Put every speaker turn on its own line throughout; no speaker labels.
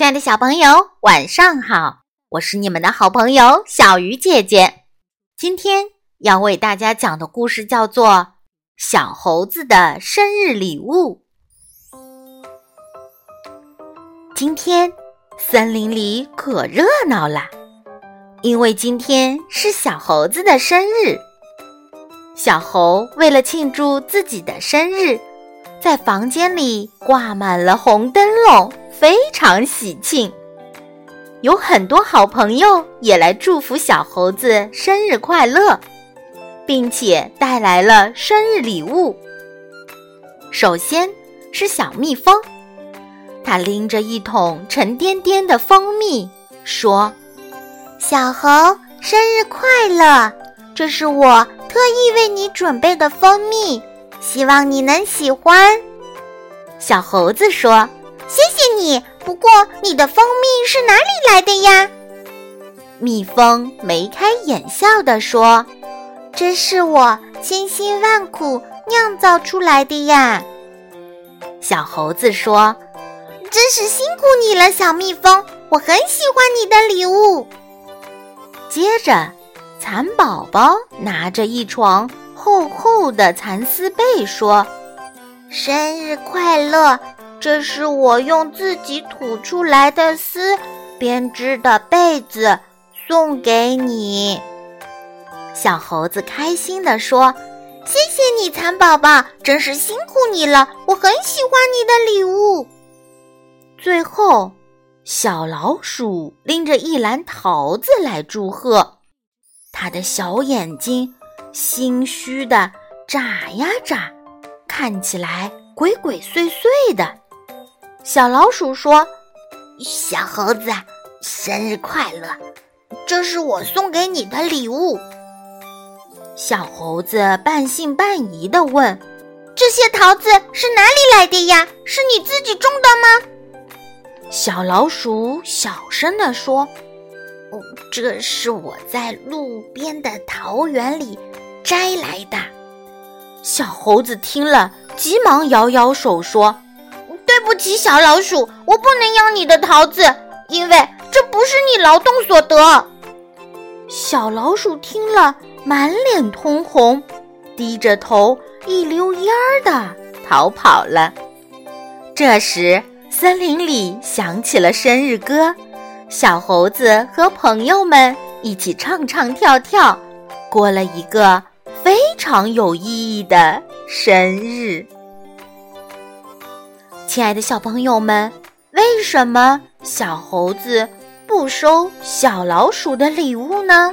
亲爱的小朋友，晚上好！我是你们的好朋友小鱼姐姐。今天要为大家讲的故事叫做《小猴子的生日礼物》。今天森林里可热闹了，因为今天是小猴子的生日。小猴为了庆祝自己的生日，在房间里挂满了红灯笼。非常喜庆，有很多好朋友也来祝福小猴子生日快乐，并且带来了生日礼物。首先是小蜜蜂，它拎着一桶沉甸甸的蜂蜜，说：“
小猴，生日快乐！这是我特意为你准备的蜂蜜，希望你能喜欢。”
小猴子说。
你，不过你的蜂蜜是哪里来的呀？
蜜蜂眉开眼笑地说：“
这是我千辛万苦酿造出来的呀。”
小猴子说：“
真是辛苦你了，小蜜蜂，我很喜欢你的礼物。”
接着，蚕宝宝拿着一床厚厚的蚕丝被说：“
生日快乐。”这是我用自己吐出来的丝编织的被子，送给你。
小猴子开心地说：“
谢谢你，蚕宝宝，真是辛苦你了，我很喜欢你的礼物。”
最后，小老鼠拎着一篮桃子来祝贺，它的小眼睛心虚的眨呀眨，看起来鬼鬼祟祟的。小老鼠说：“
小猴子，生日快乐！这是我送给你的礼物。”
小猴子半信半疑地问：“
这些桃子是哪里来的呀？是你自己种的吗？”
小老鼠小声地说：“
哦，这是我在路边的桃园里摘来的。”
小猴子听了，急忙摇摇手说。
起，小老鼠，我不能要你的桃子，因为这不是你劳动所得。
小老鼠听了，满脸通红，低着头，一溜烟儿的逃跑了。这时，森林里响起了生日歌，小猴子和朋友们一起唱唱跳跳，过了一个非常有意义的生日。亲爱的小朋友们，为什么小猴子不收小老鼠的礼物呢？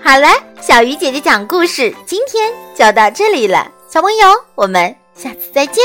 好了，小鱼姐姐讲故事，今天就到这里了。小朋友，我们下次再见。